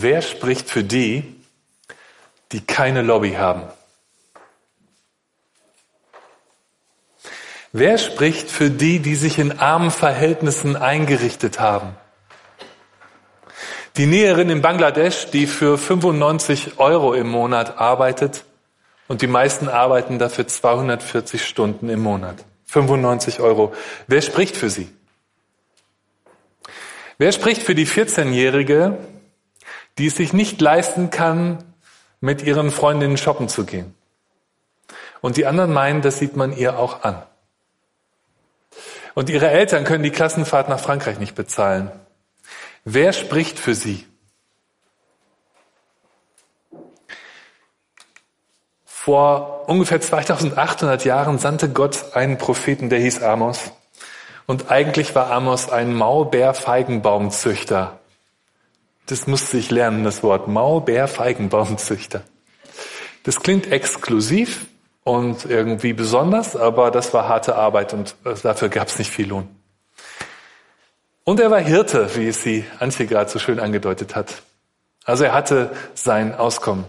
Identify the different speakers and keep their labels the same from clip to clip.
Speaker 1: Wer spricht für die, die keine Lobby haben? Wer spricht für die, die sich in armen Verhältnissen eingerichtet haben? Die Näherin in Bangladesch, die für 95 Euro im Monat arbeitet und die meisten arbeiten dafür 240 Stunden im Monat. 95 Euro. Wer spricht für sie? Wer spricht für die 14-Jährige, die es sich nicht leisten kann, mit ihren Freundinnen shoppen zu gehen? Und die anderen meinen, das sieht man ihr auch an. Und ihre Eltern können die Klassenfahrt nach Frankreich nicht bezahlen. Wer spricht für sie? Vor ungefähr 2800 Jahren sandte Gott einen Propheten, der hieß Amos. Und eigentlich war Amos ein Maulbeer-Feigenbaumzüchter. Das musste ich lernen, das Wort Maulbeer-Feigenbaumzüchter. Das klingt exklusiv und irgendwie besonders, aber das war harte Arbeit und dafür gab es nicht viel Lohn. Und er war Hirte, wie es sie Antje gerade so schön angedeutet hat. Also er hatte sein Auskommen.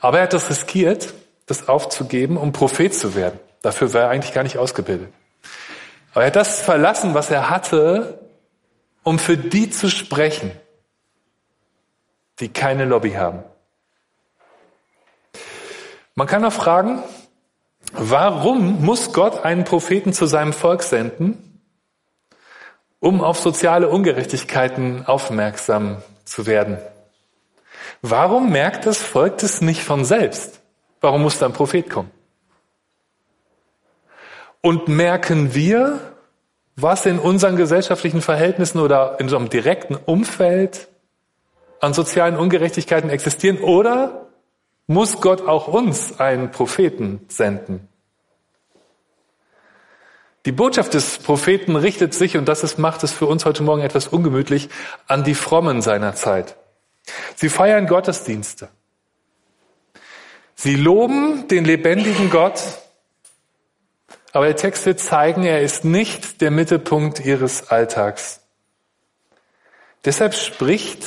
Speaker 1: Aber er hat das riskiert, das aufzugeben, um Prophet zu werden. Dafür war er eigentlich gar nicht ausgebildet. Aber er hat das verlassen, was er hatte, um für die zu sprechen, die keine Lobby haben. Man kann auch fragen, warum muss Gott einen Propheten zu seinem Volk senden, um auf soziale Ungerechtigkeiten aufmerksam zu werden? Warum merkt das Volk das nicht von selbst? Warum muss da ein Prophet kommen? Und merken wir, was in unseren gesellschaftlichen Verhältnissen oder in unserem direkten Umfeld an sozialen Ungerechtigkeiten existieren? Oder muss Gott auch uns einen Propheten senden? Die Botschaft des Propheten richtet sich, und das ist, macht es für uns heute Morgen etwas ungemütlich, an die Frommen seiner Zeit. Sie feiern Gottesdienste. Sie loben den lebendigen Gott aber der Text wird zeigen, er ist nicht der Mittelpunkt ihres Alltags. Deshalb spricht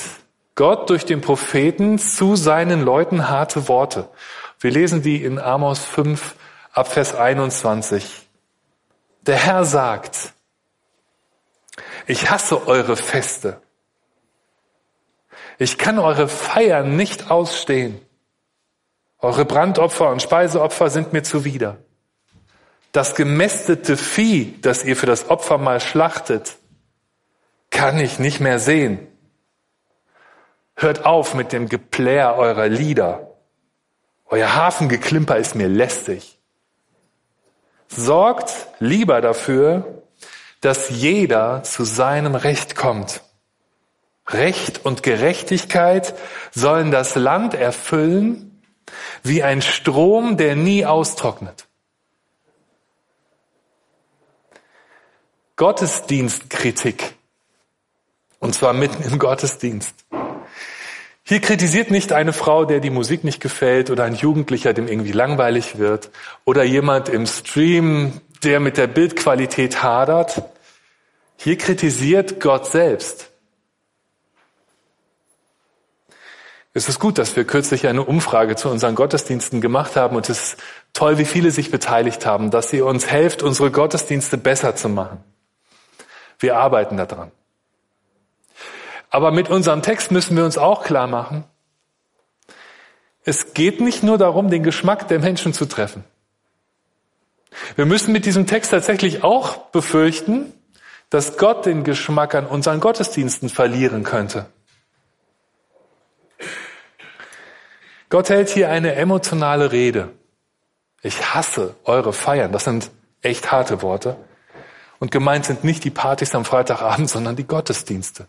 Speaker 1: Gott durch den Propheten zu seinen Leuten harte Worte. Wir lesen die in Amos 5 ab Vers 21. Der Herr sagt, ich hasse eure Feste. Ich kann eure Feiern nicht ausstehen. Eure Brandopfer und Speiseopfer sind mir zuwider. Das gemästete Vieh, das ihr für das Opfer mal schlachtet, kann ich nicht mehr sehen. Hört auf mit dem Geplär eurer Lieder. Euer Hafengeklimper ist mir lästig. Sorgt lieber dafür, dass jeder zu seinem Recht kommt. Recht und Gerechtigkeit sollen das Land erfüllen wie ein Strom, der nie austrocknet. Gottesdienstkritik. Und zwar mitten im Gottesdienst. Hier kritisiert nicht eine Frau, der die Musik nicht gefällt oder ein Jugendlicher, dem irgendwie langweilig wird oder jemand im Stream, der mit der Bildqualität hadert. Hier kritisiert Gott selbst. Es ist gut, dass wir kürzlich eine Umfrage zu unseren Gottesdiensten gemacht haben und es ist toll, wie viele sich beteiligt haben, dass ihr uns helft, unsere Gottesdienste besser zu machen. Wir arbeiten daran. Aber mit unserem Text müssen wir uns auch klar machen, es geht nicht nur darum, den Geschmack der Menschen zu treffen. Wir müssen mit diesem Text tatsächlich auch befürchten, dass Gott den Geschmack an unseren Gottesdiensten verlieren könnte. Gott hält hier eine emotionale Rede. Ich hasse eure Feiern. Das sind echt harte Worte. Und gemeint sind nicht die Partys am Freitagabend, sondern die Gottesdienste.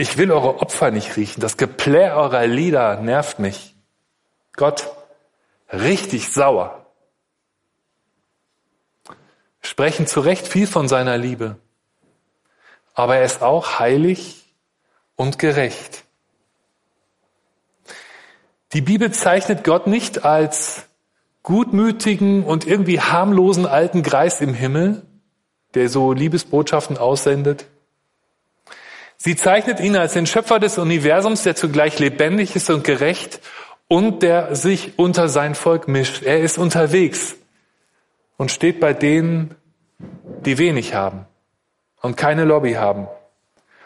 Speaker 1: Ich will eure Opfer nicht riechen. Das Geplär eurer Lieder nervt mich. Gott, richtig sauer. Sprechen zu Recht viel von seiner Liebe. Aber er ist auch heilig und gerecht. Die Bibel zeichnet Gott nicht als gutmütigen und irgendwie harmlosen alten Greis im Himmel, der so Liebesbotschaften aussendet. Sie zeichnet ihn als den Schöpfer des Universums, der zugleich lebendig ist und gerecht und der sich unter sein Volk mischt. Er ist unterwegs und steht bei denen, die wenig haben und keine Lobby haben.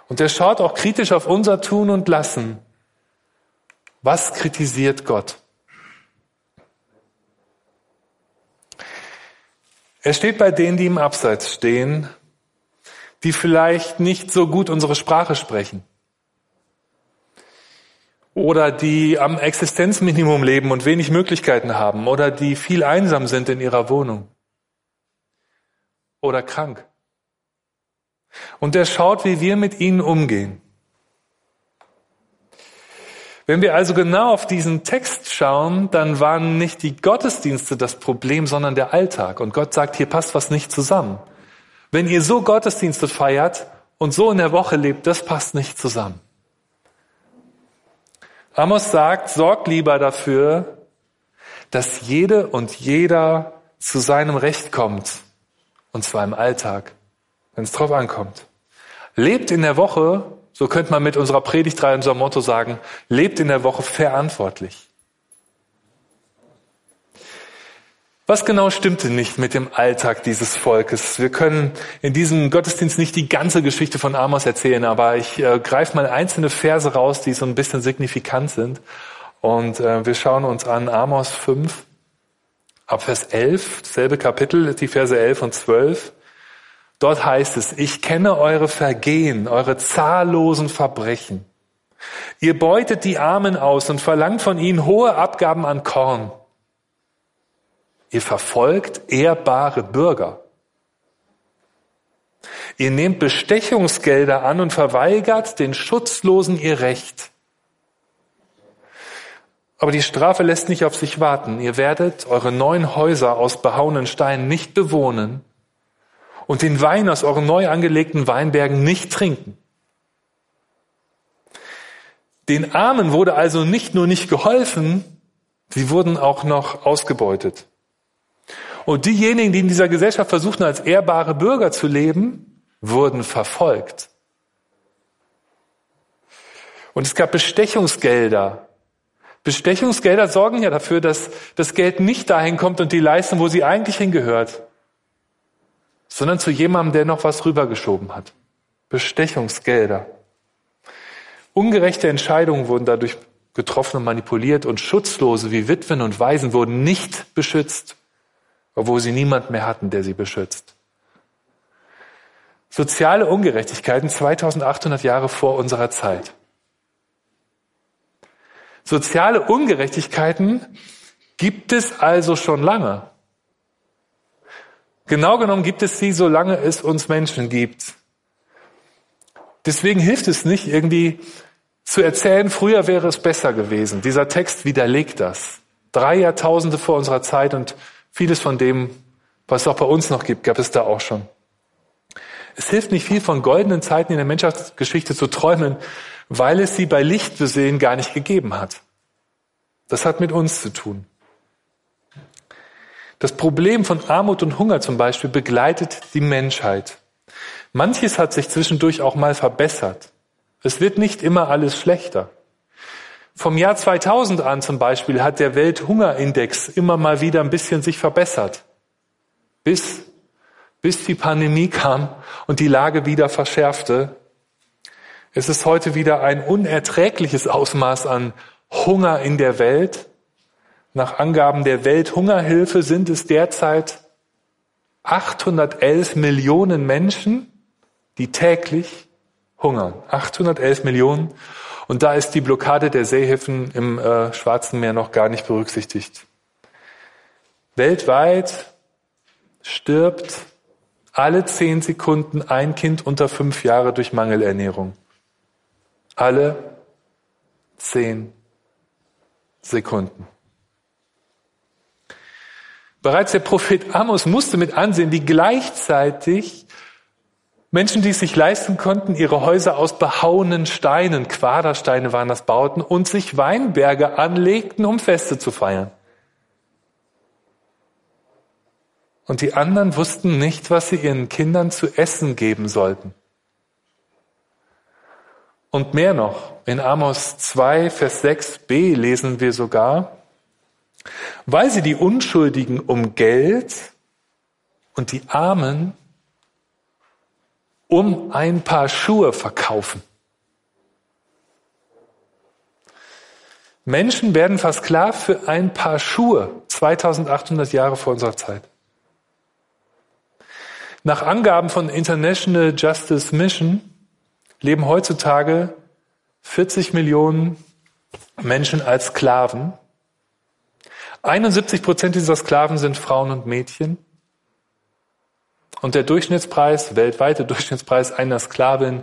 Speaker 1: Und er schaut auch kritisch auf unser Tun und Lassen. Was kritisiert Gott? Er steht bei denen, die im Abseits stehen, die vielleicht nicht so gut unsere Sprache sprechen oder die am Existenzminimum leben und wenig Möglichkeiten haben oder die viel einsam sind in ihrer Wohnung oder krank. Und er schaut, wie wir mit ihnen umgehen. Wenn wir also genau auf diesen Text schauen, dann waren nicht die Gottesdienste das Problem, sondern der Alltag. Und Gott sagt, hier passt was nicht zusammen. Wenn ihr so Gottesdienste feiert und so in der Woche lebt, das passt nicht zusammen. Amos sagt, sorgt lieber dafür, dass jede und jeder zu seinem Recht kommt. Und zwar im Alltag, wenn es drauf ankommt. Lebt in der Woche so könnte man mit unserer Predigtreihe, unser Motto sagen, lebt in der Woche verantwortlich. Was genau stimmte nicht mit dem Alltag dieses Volkes? Wir können in diesem Gottesdienst nicht die ganze Geschichte von Amos erzählen, aber ich äh, greife mal einzelne Verse raus, die so ein bisschen signifikant sind. Und äh, wir schauen uns an Amos 5, ab Vers 11, selbe Kapitel, die Verse 11 und 12. Dort heißt es, ich kenne eure Vergehen, eure zahllosen Verbrechen. Ihr beutet die Armen aus und verlangt von ihnen hohe Abgaben an Korn. Ihr verfolgt ehrbare Bürger. Ihr nehmt Bestechungsgelder an und verweigert den Schutzlosen ihr Recht. Aber die Strafe lässt nicht auf sich warten. Ihr werdet eure neuen Häuser aus behauenen Steinen nicht bewohnen und den Wein aus euren neu angelegten Weinbergen nicht trinken. Den Armen wurde also nicht nur nicht geholfen, sie wurden auch noch ausgebeutet. Und diejenigen, die in dieser Gesellschaft versuchten, als ehrbare Bürger zu leben, wurden verfolgt. Und es gab Bestechungsgelder. Bestechungsgelder sorgen ja dafür, dass das Geld nicht dahin kommt und die Leistung, wo sie eigentlich hingehört sondern zu jemandem, der noch was rübergeschoben hat. Bestechungsgelder. Ungerechte Entscheidungen wurden dadurch getroffen und manipuliert und Schutzlose wie Witwen und Waisen wurden nicht beschützt, obwohl sie niemand mehr hatten, der sie beschützt. Soziale Ungerechtigkeiten 2800 Jahre vor unserer Zeit. Soziale Ungerechtigkeiten gibt es also schon lange. Genau genommen gibt es sie, solange es uns Menschen gibt. Deswegen hilft es nicht, irgendwie zu erzählen, früher wäre es besser gewesen. Dieser Text widerlegt das. Drei Jahrtausende vor unserer Zeit und vieles von dem, was es auch bei uns noch gibt, gab es da auch schon. Es hilft nicht viel von goldenen Zeiten in der Menschheitsgeschichte zu träumen, weil es sie bei Lichtbesehen gar nicht gegeben hat. Das hat mit uns zu tun. Das Problem von Armut und Hunger zum Beispiel begleitet die Menschheit. Manches hat sich zwischendurch auch mal verbessert. Es wird nicht immer alles schlechter. Vom Jahr 2000 an zum Beispiel hat der Welthungerindex immer mal wieder ein bisschen sich verbessert. Bis, bis die Pandemie kam und die Lage wieder verschärfte. Es ist heute wieder ein unerträgliches Ausmaß an Hunger in der Welt. Nach Angaben der Welthungerhilfe sind es derzeit 811 Millionen Menschen, die täglich hungern. 811 Millionen. Und da ist die Blockade der Seehäfen im äh, Schwarzen Meer noch gar nicht berücksichtigt. Weltweit stirbt alle zehn Sekunden ein Kind unter fünf Jahre durch Mangelernährung. Alle zehn Sekunden. Bereits der Prophet Amos musste mit ansehen, wie gleichzeitig Menschen, die es sich leisten konnten, ihre Häuser aus behauenen Steinen, Quadersteine waren das, bauten und sich Weinberge anlegten, um Feste zu feiern. Und die anderen wussten nicht, was sie ihren Kindern zu essen geben sollten. Und mehr noch, in Amos 2, Vers 6b lesen wir sogar, weil sie die Unschuldigen um Geld und die Armen um ein paar Schuhe verkaufen. Menschen werden versklavt für ein paar Schuhe 2800 Jahre vor unserer Zeit. Nach Angaben von International Justice Mission leben heutzutage 40 Millionen Menschen als Sklaven. 71 Prozent dieser Sklaven sind Frauen und Mädchen. Und der Durchschnittspreis, weltweite Durchschnittspreis einer Sklavin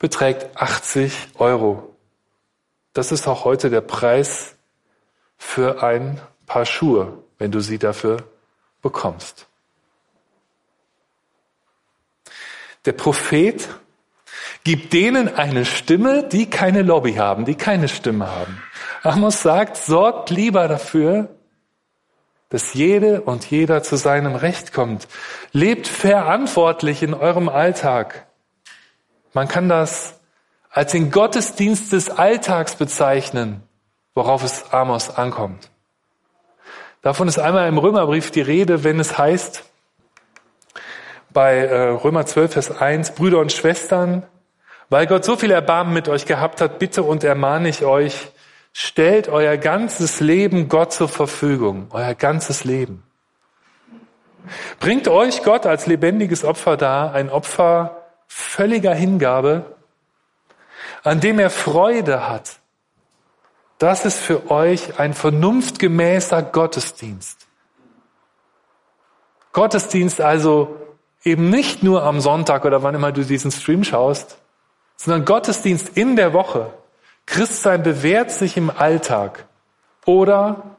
Speaker 1: beträgt 80 Euro. Das ist auch heute der Preis für ein paar Schuhe, wenn du sie dafür bekommst. Der Prophet gibt denen eine Stimme, die keine Lobby haben, die keine Stimme haben. Amos sagt, sorgt lieber dafür, dass jede und jeder zu seinem Recht kommt. Lebt verantwortlich in eurem Alltag. Man kann das als den Gottesdienst des Alltags bezeichnen, worauf es Amos ankommt. Davon ist einmal im Römerbrief die Rede, wenn es heißt, bei äh, Römer 12, Vers 1, Brüder und Schwestern, weil Gott so viel Erbarmen mit euch gehabt hat, bitte und ermahne ich euch, stellt euer ganzes Leben Gott zur Verfügung, euer ganzes Leben. Bringt euch Gott als lebendiges Opfer dar, ein Opfer völliger Hingabe, an dem er Freude hat, das ist für euch ein vernunftgemäßer Gottesdienst. Gottesdienst also eben nicht nur am Sonntag oder wann immer du diesen Stream schaust, sondern Gottesdienst in der Woche. Christsein bewährt sich im Alltag oder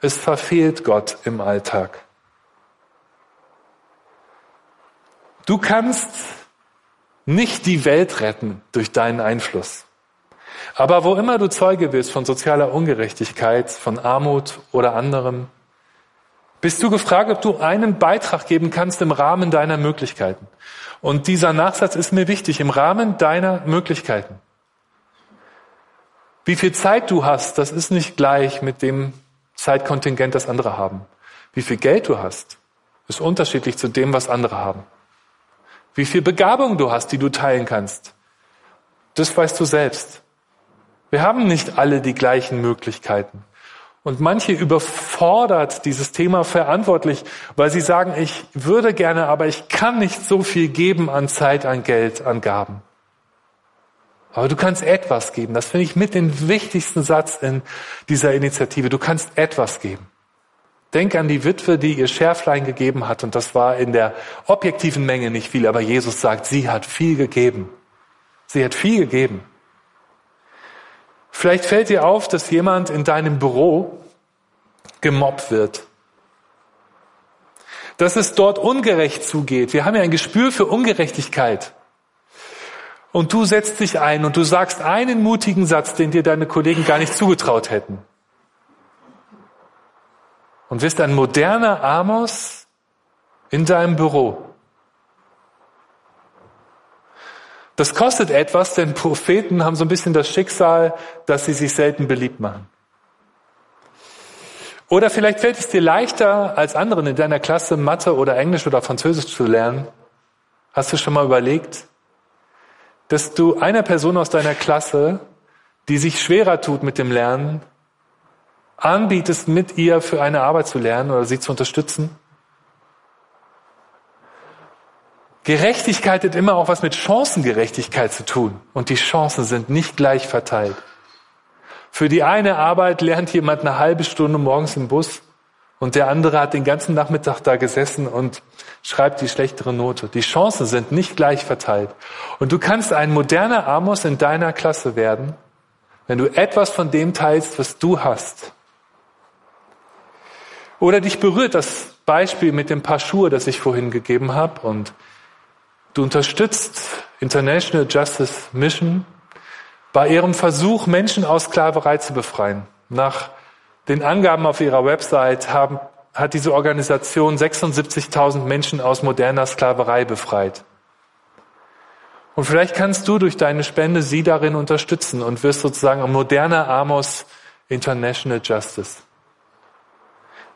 Speaker 1: es verfehlt Gott im Alltag. Du kannst nicht die Welt retten durch deinen Einfluss. Aber wo immer du Zeuge wirst von sozialer Ungerechtigkeit, von Armut oder anderem, bist du gefragt, ob du einen Beitrag geben kannst im Rahmen deiner Möglichkeiten. Und dieser Nachsatz ist mir wichtig, im Rahmen deiner Möglichkeiten. Wie viel Zeit du hast, das ist nicht gleich mit dem Zeitkontingent, das andere haben. Wie viel Geld du hast, ist unterschiedlich zu dem, was andere haben. Wie viel Begabung du hast, die du teilen kannst, das weißt du selbst. Wir haben nicht alle die gleichen Möglichkeiten. Und manche überfordert dieses Thema verantwortlich, weil sie sagen, ich würde gerne, aber ich kann nicht so viel geben an Zeit, an Geld, an Gaben. Aber du kannst etwas geben. Das finde ich mit den wichtigsten Satz in dieser Initiative. Du kannst etwas geben. Denk an die Witwe, die ihr Schärflein gegeben hat. Und das war in der objektiven Menge nicht viel. Aber Jesus sagt, sie hat viel gegeben. Sie hat viel gegeben. Vielleicht fällt dir auf, dass jemand in deinem Büro gemobbt wird. Dass es dort ungerecht zugeht. Wir haben ja ein Gespür für Ungerechtigkeit. Und du setzt dich ein und du sagst einen mutigen Satz, den dir deine Kollegen gar nicht zugetraut hätten und wirst ein moderner Amos in deinem Büro. Das kostet etwas, denn Propheten haben so ein bisschen das Schicksal, dass sie sich selten beliebt machen. Oder vielleicht fällt es dir leichter, als anderen in deiner Klasse Mathe oder Englisch oder Französisch zu lernen. Hast du schon mal überlegt, dass du einer Person aus deiner Klasse, die sich schwerer tut mit dem Lernen, anbietest, mit ihr für eine Arbeit zu lernen oder sie zu unterstützen. Gerechtigkeit hat immer auch was mit Chancengerechtigkeit zu tun. Und die Chancen sind nicht gleich verteilt. Für die eine Arbeit lernt jemand eine halbe Stunde morgens im Bus und der andere hat den ganzen Nachmittag da gesessen und schreibt die schlechtere Note. Die Chancen sind nicht gleich verteilt. Und du kannst ein moderner Amos in deiner Klasse werden, wenn du etwas von dem teilst, was du hast. Oder dich berührt das Beispiel mit dem Paar Schuhe, das ich vorhin gegeben habe und du unterstützt International Justice Mission bei ihrem Versuch, Menschen aus Sklaverei zu befreien. Nach den Angaben auf ihrer Website haben, hat diese Organisation 76.000 Menschen aus moderner Sklaverei befreit. Und vielleicht kannst du durch deine Spende sie darin unterstützen und wirst sozusagen ein moderner Amos International Justice.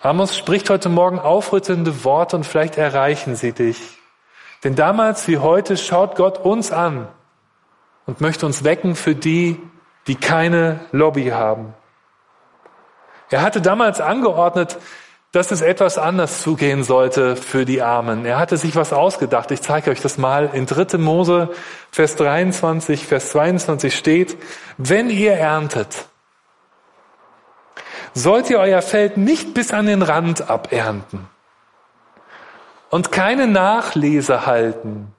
Speaker 1: Amos spricht heute Morgen aufrüttelnde Worte und vielleicht erreichen sie dich. Denn damals wie heute schaut Gott uns an und möchte uns wecken für die, die keine Lobby haben. Er hatte damals angeordnet, dass es etwas anders zugehen sollte für die Armen. Er hatte sich was ausgedacht. Ich zeige euch das mal. In 3. Mose, Vers 23, Vers 22 steht, wenn ihr erntet, sollt ihr euer Feld nicht bis an den Rand abernten und keine Nachlese halten.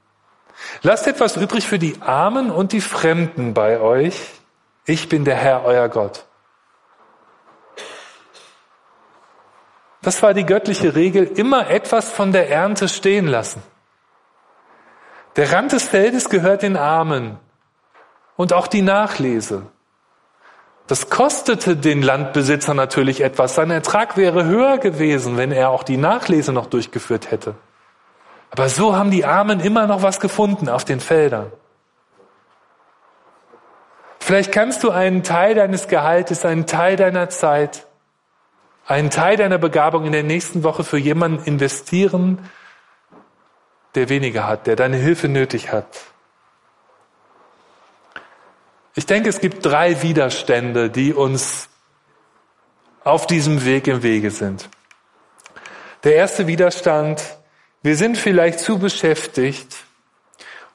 Speaker 1: Lasst etwas übrig für die Armen und die Fremden bei euch. Ich bin der Herr, euer Gott. Das war die göttliche Regel, immer etwas von der Ernte stehen lassen. Der Rand des Feldes gehört den Armen und auch die Nachlese. Das kostete den Landbesitzer natürlich etwas. Sein Ertrag wäre höher gewesen, wenn er auch die Nachlese noch durchgeführt hätte. Aber so haben die Armen immer noch was gefunden auf den Feldern. Vielleicht kannst du einen Teil deines Gehaltes, einen Teil deiner Zeit einen Teil deiner Begabung in der nächsten Woche für jemanden investieren, der weniger hat, der deine Hilfe nötig hat. Ich denke, es gibt drei Widerstände, die uns auf diesem Weg im Wege sind. Der erste Widerstand, wir sind vielleicht zu beschäftigt,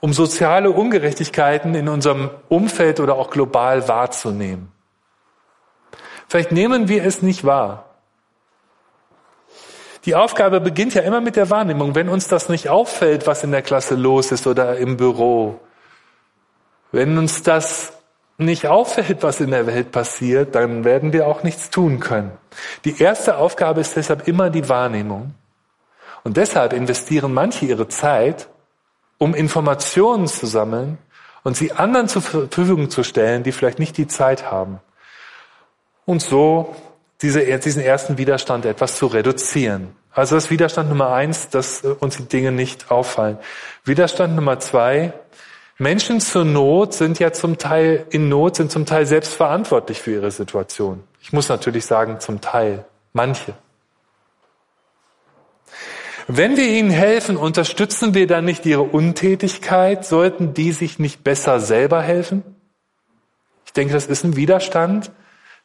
Speaker 1: um soziale Ungerechtigkeiten in unserem Umfeld oder auch global wahrzunehmen. Vielleicht nehmen wir es nicht wahr. Die Aufgabe beginnt ja immer mit der Wahrnehmung. Wenn uns das nicht auffällt, was in der Klasse los ist oder im Büro, wenn uns das nicht auffällt, was in der Welt passiert, dann werden wir auch nichts tun können. Die erste Aufgabe ist deshalb immer die Wahrnehmung. Und deshalb investieren manche ihre Zeit, um Informationen zu sammeln und sie anderen zur Verfügung zu stellen, die vielleicht nicht die Zeit haben. Und so diese, diesen ersten Widerstand etwas zu reduzieren. Also das Widerstand Nummer eins, dass uns die Dinge nicht auffallen. Widerstand Nummer zwei, Menschen zur Not sind ja zum Teil in Not, sind zum Teil selbst verantwortlich für ihre Situation. Ich muss natürlich sagen, zum Teil. Manche. Wenn wir ihnen helfen, unterstützen wir dann nicht ihre Untätigkeit? Sollten die sich nicht besser selber helfen? Ich denke, das ist ein Widerstand,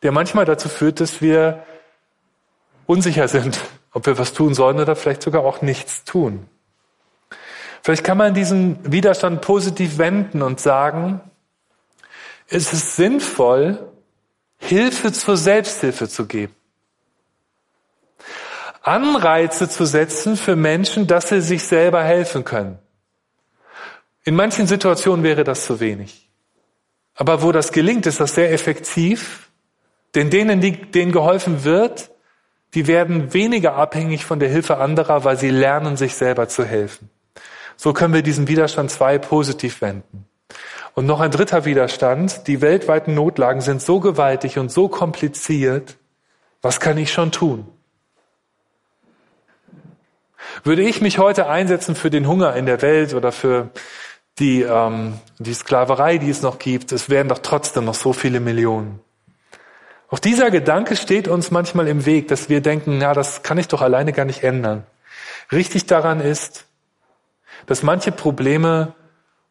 Speaker 1: der manchmal dazu führt, dass wir unsicher sind, ob wir was tun sollen oder vielleicht sogar auch nichts tun. Vielleicht kann man diesen Widerstand positiv wenden und sagen, es ist sinnvoll, Hilfe zur Selbsthilfe zu geben. Anreize zu setzen für Menschen, dass sie sich selber helfen können. In manchen Situationen wäre das zu wenig. Aber wo das gelingt, ist das sehr effektiv denn denen, denen geholfen wird, die werden weniger abhängig von der Hilfe anderer, weil sie lernen, sich selber zu helfen. So können wir diesen Widerstand zwei positiv wenden. Und noch ein dritter Widerstand. Die weltweiten Notlagen sind so gewaltig und so kompliziert. Was kann ich schon tun? Würde ich mich heute einsetzen für den Hunger in der Welt oder für die, ähm, die Sklaverei, die es noch gibt, es wären doch trotzdem noch so viele Millionen. Auch dieser Gedanke steht uns manchmal im Weg, dass wir denken, na, das kann ich doch alleine gar nicht ändern. Richtig daran ist, dass manche Probleme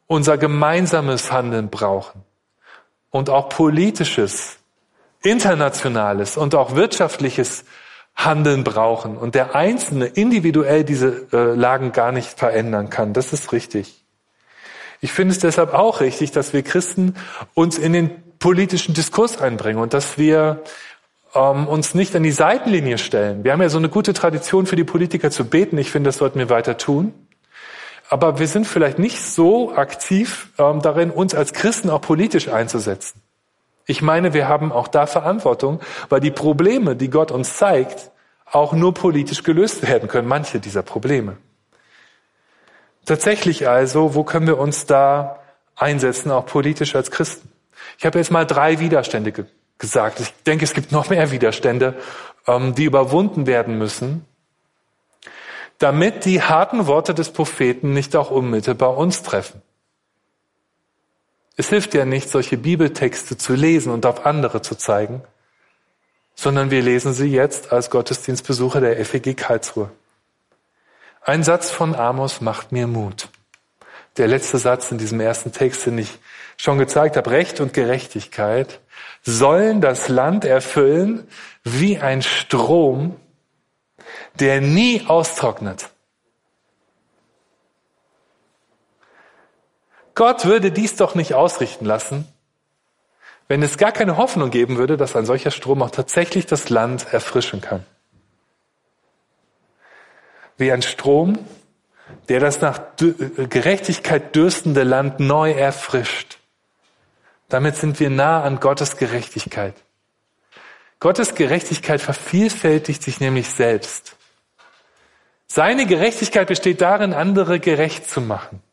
Speaker 1: unser gemeinsames Handeln brauchen und auch politisches, internationales und auch wirtschaftliches Handeln brauchen und der Einzelne individuell diese äh, Lagen gar nicht verändern kann. Das ist richtig. Ich finde es deshalb auch richtig, dass wir Christen uns in den politischen Diskurs einbringen und dass wir ähm, uns nicht an die Seitenlinie stellen. Wir haben ja so eine gute Tradition für die Politiker zu beten. Ich finde, das sollten wir weiter tun. Aber wir sind vielleicht nicht so aktiv ähm, darin, uns als Christen auch politisch einzusetzen. Ich meine, wir haben auch da Verantwortung, weil die Probleme, die Gott uns zeigt, auch nur politisch gelöst werden können, manche dieser Probleme. Tatsächlich also, wo können wir uns da einsetzen, auch politisch als Christen? Ich habe jetzt mal drei Widerstände ge gesagt. Ich denke, es gibt noch mehr Widerstände, ähm, die überwunden werden müssen, damit die harten Worte des Propheten nicht auch unmittelbar uns treffen. Es hilft ja nicht, solche Bibeltexte zu lesen und auf andere zu zeigen, sondern wir lesen sie jetzt als Gottesdienstbesucher der FEG Karlsruhe. Ein Satz von Amos macht mir Mut. Der letzte Satz in diesem ersten Text, den ich schon gezeigt habe, Recht und Gerechtigkeit sollen das Land erfüllen wie ein Strom, der nie austrocknet. Gott würde dies doch nicht ausrichten lassen, wenn es gar keine Hoffnung geben würde, dass ein solcher Strom auch tatsächlich das Land erfrischen kann. Wie ein Strom, der das nach Gerechtigkeit dürstende Land neu erfrischt. Damit sind wir nah an Gottes Gerechtigkeit. Gottes Gerechtigkeit vervielfältigt sich nämlich selbst. Seine Gerechtigkeit besteht darin, andere gerecht zu machen.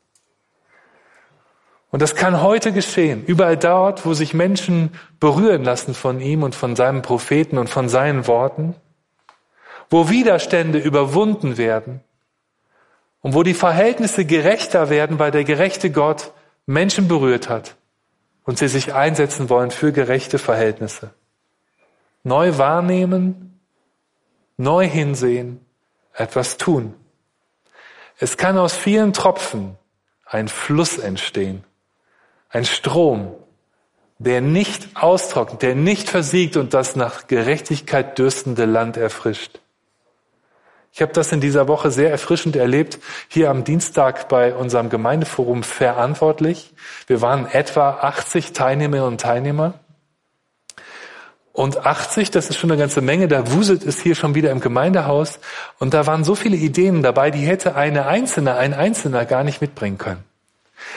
Speaker 1: Und das kann heute geschehen. Überall dort, wo sich Menschen berühren lassen von ihm und von seinem Propheten und von seinen Worten, wo Widerstände überwunden werden und wo die Verhältnisse gerechter werden, weil der gerechte Gott Menschen berührt hat und sie sich einsetzen wollen für gerechte Verhältnisse. Neu wahrnehmen, neu hinsehen, etwas tun. Es kann aus vielen Tropfen ein Fluss entstehen. Ein Strom, der nicht austrocknet, der nicht versiegt und das nach Gerechtigkeit dürstende Land erfrischt. Ich habe das in dieser Woche sehr erfrischend erlebt, hier am Dienstag bei unserem Gemeindeforum verantwortlich. Wir waren etwa 80 Teilnehmerinnen und Teilnehmer. Und 80, das ist schon eine ganze Menge, da wuselt es hier schon wieder im Gemeindehaus. Und da waren so viele Ideen dabei, die hätte eine Einzelne, ein Einzelner gar nicht mitbringen können.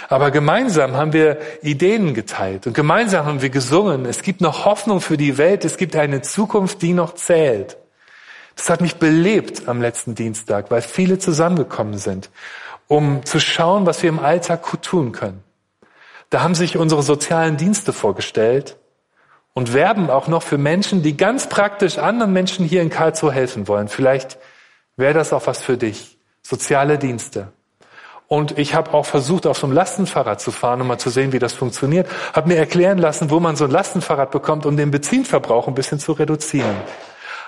Speaker 1: Aber gemeinsam haben wir Ideen geteilt und gemeinsam haben wir gesungen. Es gibt noch Hoffnung für die Welt. Es gibt eine Zukunft, die noch zählt. Das hat mich belebt am letzten Dienstag, weil viele zusammengekommen sind, um zu schauen, was wir im Alltag tun können. Da haben sich unsere sozialen Dienste vorgestellt und werben auch noch für Menschen, die ganz praktisch anderen Menschen hier in Karlsruhe helfen wollen. Vielleicht wäre das auch was für dich. Soziale Dienste. Und ich habe auch versucht, auf so einem Lastenfahrrad zu fahren, um mal zu sehen, wie das funktioniert. Habe mir erklären lassen, wo man so ein Lastenfahrrad bekommt, um den Benzinverbrauch ein bisschen zu reduzieren.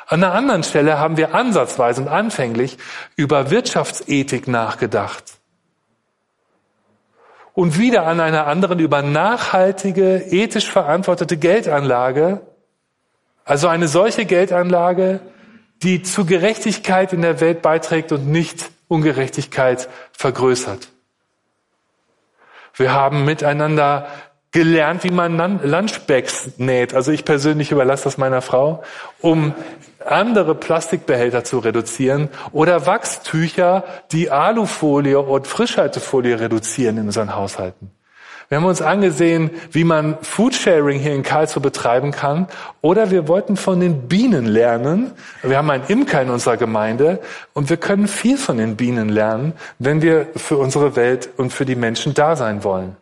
Speaker 1: An einer anderen Stelle haben wir ansatzweise und anfänglich über Wirtschaftsethik nachgedacht. Und wieder an einer anderen über nachhaltige, ethisch verantwortete Geldanlage. Also eine solche Geldanlage, die zu Gerechtigkeit in der Welt beiträgt und nicht Ungerechtigkeit vergrößert. Wir haben miteinander gelernt, wie man Lunchbags näht. Also ich persönlich überlasse das meiner Frau, um andere Plastikbehälter zu reduzieren oder Wachstücher, die Alufolie und Frischhaltefolie reduzieren in unseren Haushalten. Wir haben uns angesehen, wie man Foodsharing hier in Karlsruhe betreiben kann. Oder wir wollten von den Bienen lernen. Wir haben einen Imker in unserer Gemeinde und wir können viel von den Bienen lernen, wenn wir für unsere Welt und für die Menschen da sein wollen.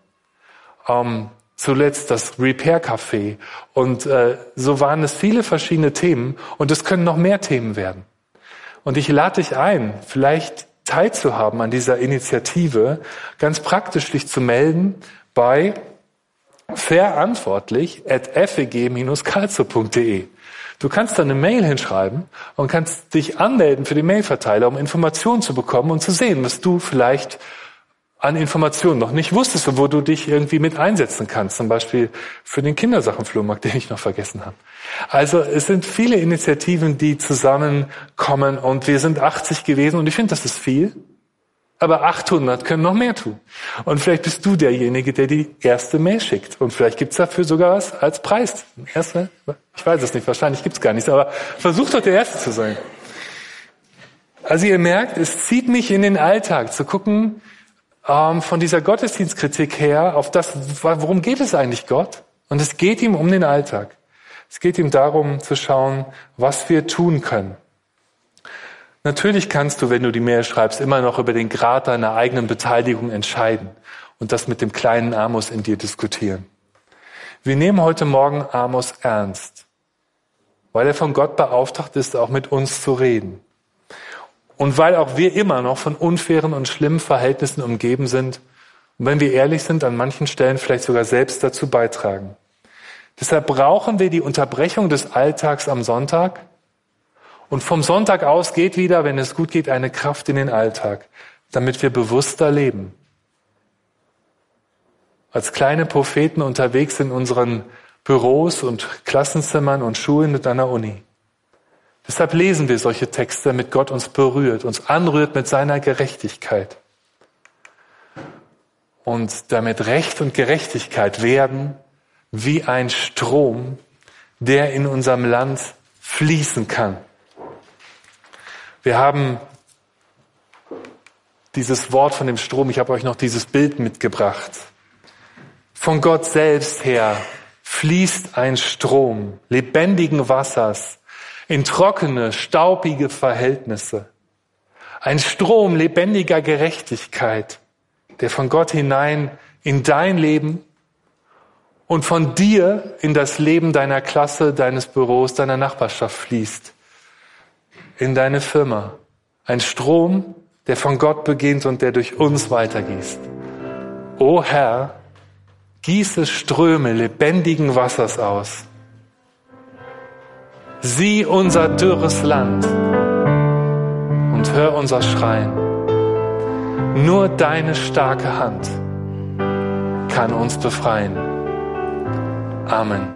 Speaker 1: Ähm, zuletzt das Repair Café. Und äh, so waren es viele verschiedene Themen und es können noch mehr Themen werden. Und ich lade dich ein, vielleicht teilzuhaben an dieser Initiative, ganz praktisch dich zu melden bei verantwortlich at feg-karlsruhe.de. Du kannst da eine Mail hinschreiben und kannst dich anmelden für die Mailverteiler, um Informationen zu bekommen und zu sehen, was du vielleicht an Informationen noch nicht wusstest wo du dich irgendwie mit einsetzen kannst. Zum Beispiel für den Kindersachenflohmarkt, den ich noch vergessen habe. Also es sind viele Initiativen, die zusammenkommen und wir sind 80 gewesen und ich finde, das ist viel. Aber 800 können noch mehr tun. Und vielleicht bist du derjenige, der die erste Mail schickt. Und vielleicht gibt's dafür sogar was als Preis. Erste, ich weiß es nicht, wahrscheinlich gibt's gar nichts, aber versuch doch der Erste zu sein. Also ihr merkt, es zieht mich in den Alltag zu gucken, ähm, von dieser Gottesdienstkritik her, auf das, worum geht es eigentlich Gott? Und es geht ihm um den Alltag. Es geht ihm darum zu schauen, was wir tun können. Natürlich kannst du, wenn du die Mail schreibst, immer noch über den Grad deiner eigenen Beteiligung entscheiden und das mit dem kleinen Amos in dir diskutieren. Wir nehmen heute Morgen Amos ernst, weil er von Gott beauftragt ist, auch mit uns zu reden. Und weil auch wir immer noch von unfairen und schlimmen Verhältnissen umgeben sind Und wenn wir ehrlich sind, an manchen Stellen vielleicht sogar selbst dazu beitragen. Deshalb brauchen wir die Unterbrechung des Alltags am Sonntag. Und vom Sonntag aus geht wieder, wenn es gut geht, eine Kraft in den Alltag, damit wir bewusster leben. Als kleine Propheten unterwegs in unseren Büros und Klassenzimmern und Schulen und einer Uni. Deshalb lesen wir solche Texte, damit Gott uns berührt, uns anrührt mit seiner Gerechtigkeit. Und damit Recht und Gerechtigkeit werden wie ein Strom, der in unserem Land fließen kann. Wir haben dieses Wort von dem Strom, ich habe euch noch dieses Bild mitgebracht. Von Gott selbst her fließt ein Strom lebendigen Wassers in trockene, staubige Verhältnisse. Ein Strom lebendiger Gerechtigkeit, der von Gott hinein in dein Leben und von dir in das Leben deiner Klasse, deines Büros, deiner Nachbarschaft fließt. In deine Firma. Ein Strom, der von Gott beginnt und der durch uns weitergießt. O Herr, gieße Ströme lebendigen Wassers aus. Sieh unser dürres Land und hör unser Schreien. Nur deine starke Hand kann uns befreien. Amen.